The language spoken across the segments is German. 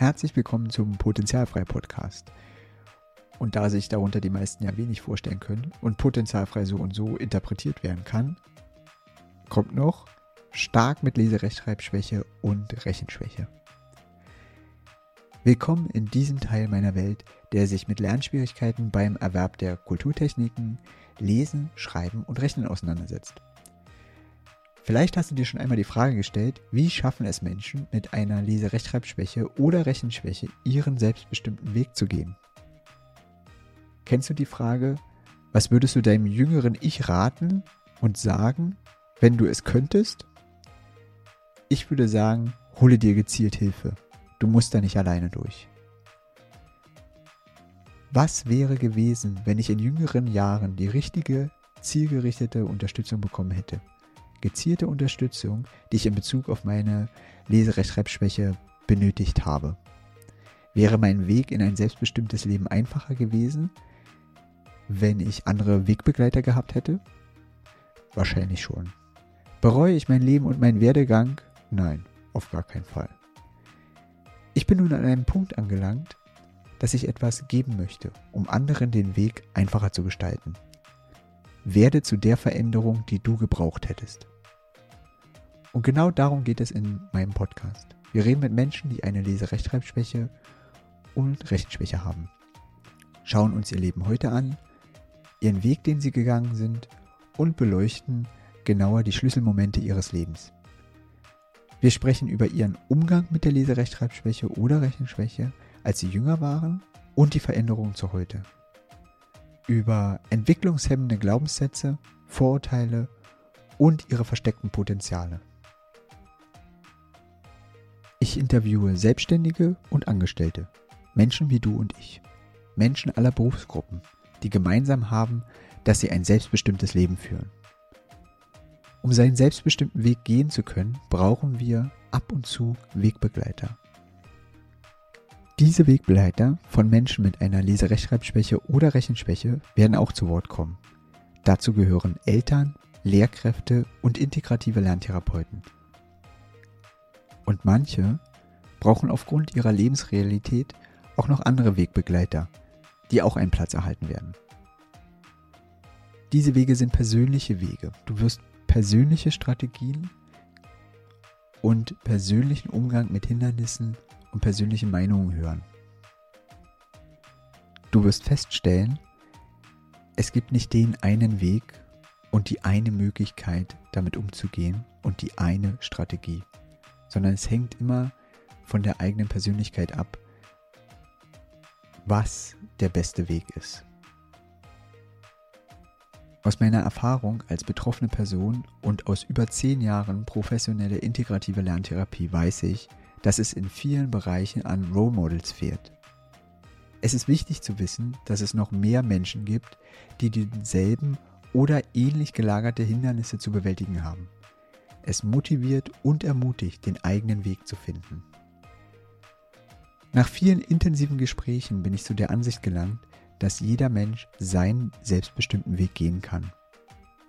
Herzlich willkommen zum Potenzialfrei Podcast. Und da sich darunter die meisten ja wenig vorstellen können und potenzialfrei so und so interpretiert werden kann, kommt noch stark mit Leserechtschreibschwäche und Rechenschwäche. Willkommen in diesem Teil meiner Welt, der sich mit Lernschwierigkeiten beim Erwerb der Kulturtechniken, Lesen, Schreiben und Rechnen auseinandersetzt. Vielleicht hast du dir schon einmal die Frage gestellt, wie schaffen es Menschen mit einer Leserechtschreibschwäche oder Rechenschwäche ihren selbstbestimmten Weg zu gehen? Kennst du die Frage, was würdest du deinem jüngeren Ich raten und sagen, wenn du es könntest? Ich würde sagen, hole dir gezielt Hilfe. Du musst da nicht alleine durch. Was wäre gewesen, wenn ich in jüngeren Jahren die richtige, zielgerichtete Unterstützung bekommen hätte? Gezielte Unterstützung, die ich in Bezug auf meine Leserechtschreibschwäche benötigt habe. Wäre mein Weg in ein selbstbestimmtes Leben einfacher gewesen, wenn ich andere Wegbegleiter gehabt hätte? Wahrscheinlich schon. Bereue ich mein Leben und meinen Werdegang? Nein, auf gar keinen Fall. Ich bin nun an einem Punkt angelangt, dass ich etwas geben möchte, um anderen den Weg einfacher zu gestalten. Werde zu der Veränderung, die du gebraucht hättest. Und genau darum geht es in meinem Podcast. Wir reden mit Menschen, die eine Leserechtschreibschwäche und Rechenschwäche haben. Schauen uns ihr Leben heute an, ihren Weg, den sie gegangen sind und beleuchten genauer die Schlüsselmomente ihres Lebens. Wir sprechen über ihren Umgang mit der Leserechtschreibschwäche oder Rechenschwäche, als sie jünger waren und die Veränderungen zu heute. Über entwicklungshemmende Glaubenssätze, Vorurteile und ihre versteckten Potenziale. Ich interviewe Selbstständige und Angestellte, Menschen wie du und ich, Menschen aller Berufsgruppen, die gemeinsam haben, dass sie ein selbstbestimmtes Leben führen. Um seinen selbstbestimmten Weg gehen zu können, brauchen wir ab und zu Wegbegleiter. Diese Wegbegleiter von Menschen mit einer Leserechtschreibschwäche oder Rechenschwäche werden auch zu Wort kommen. Dazu gehören Eltern, Lehrkräfte und integrative Lerntherapeuten. Und manche brauchen aufgrund ihrer Lebensrealität auch noch andere Wegbegleiter, die auch einen Platz erhalten werden. Diese Wege sind persönliche Wege. Du wirst persönliche Strategien und persönlichen Umgang mit Hindernissen und persönlichen Meinungen hören. Du wirst feststellen, es gibt nicht den einen Weg und die eine Möglichkeit, damit umzugehen und die eine Strategie, sondern es hängt immer von der eigenen Persönlichkeit ab, was der beste Weg ist. Aus meiner Erfahrung als betroffene Person und aus über zehn Jahren professionelle integrative Lerntherapie weiß ich, dass es in vielen Bereichen an Role Models fehlt. Es ist wichtig zu wissen, dass es noch mehr Menschen gibt, die denselben oder ähnlich gelagerte Hindernisse zu bewältigen haben. Es motiviert und ermutigt, den eigenen Weg zu finden. Nach vielen intensiven Gesprächen bin ich zu der Ansicht gelangt, dass jeder Mensch seinen selbstbestimmten Weg gehen kann.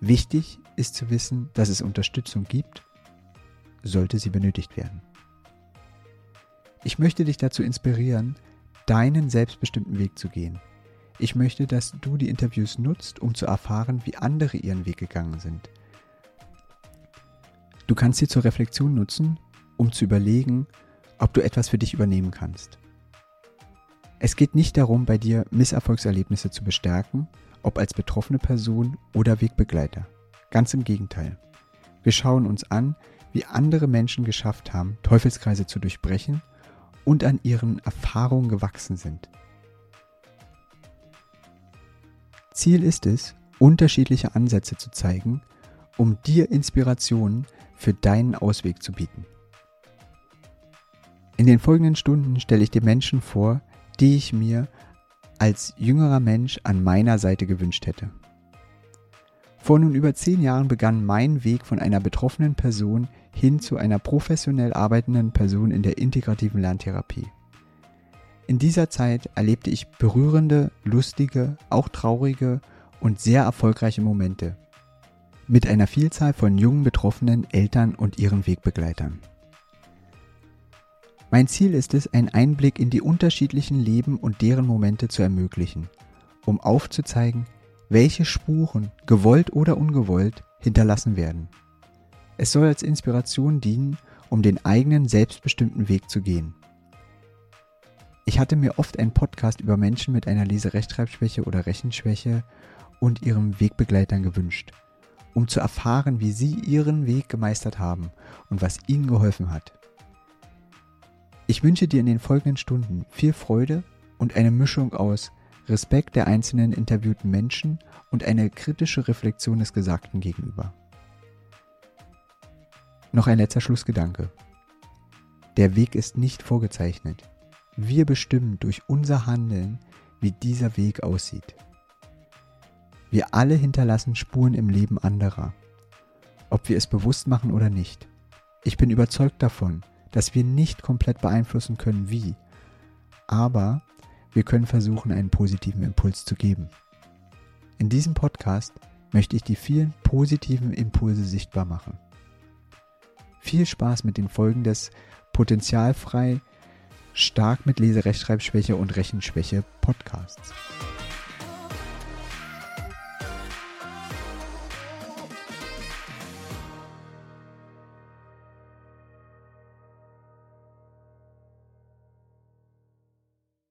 Wichtig ist zu wissen, dass es Unterstützung gibt, sollte sie benötigt werden. Ich möchte dich dazu inspirieren, deinen selbstbestimmten Weg zu gehen. Ich möchte, dass du die Interviews nutzt, um zu erfahren, wie andere ihren Weg gegangen sind. Du kannst sie zur Reflexion nutzen, um zu überlegen, ob du etwas für dich übernehmen kannst. Es geht nicht darum, bei dir Misserfolgserlebnisse zu bestärken, ob als betroffene Person oder Wegbegleiter. Ganz im Gegenteil. Wir schauen uns an, wie andere Menschen geschafft haben, Teufelskreise zu durchbrechen und an ihren Erfahrungen gewachsen sind. Ziel ist es, unterschiedliche Ansätze zu zeigen, um dir Inspirationen für deinen Ausweg zu bieten. In den folgenden Stunden stelle ich dir Menschen vor, die ich mir als jüngerer Mensch an meiner Seite gewünscht hätte. Vor nun über zehn Jahren begann mein Weg von einer betroffenen Person hin zu einer professionell arbeitenden Person in der integrativen Lerntherapie. In dieser Zeit erlebte ich berührende, lustige, auch traurige und sehr erfolgreiche Momente mit einer Vielzahl von jungen Betroffenen, Eltern und ihren Wegbegleitern. Mein Ziel ist es, einen Einblick in die unterschiedlichen Leben und deren Momente zu ermöglichen, um aufzuzeigen, welche Spuren, gewollt oder ungewollt, hinterlassen werden. Es soll als Inspiration dienen, um den eigenen selbstbestimmten Weg zu gehen. Ich hatte mir oft einen Podcast über Menschen mit einer Leserechtschreibschwäche oder Rechenschwäche und ihren Wegbegleitern gewünscht, um zu erfahren, wie sie ihren Weg gemeistert haben und was ihnen geholfen hat. Ich wünsche dir in den folgenden Stunden viel Freude und eine Mischung aus Respekt der einzelnen interviewten Menschen und eine kritische Reflexion des Gesagten gegenüber. Noch ein letzter Schlussgedanke. Der Weg ist nicht vorgezeichnet. Wir bestimmen durch unser Handeln, wie dieser Weg aussieht. Wir alle hinterlassen Spuren im Leben anderer, ob wir es bewusst machen oder nicht. Ich bin überzeugt davon, dass wir nicht komplett beeinflussen können, wie, aber wir können versuchen, einen positiven Impuls zu geben. In diesem Podcast möchte ich die vielen positiven Impulse sichtbar machen. Viel Spaß mit den Folgen des Potenzialfrei stark mit Leserechtschreibschwäche und Rechenschwäche Podcasts.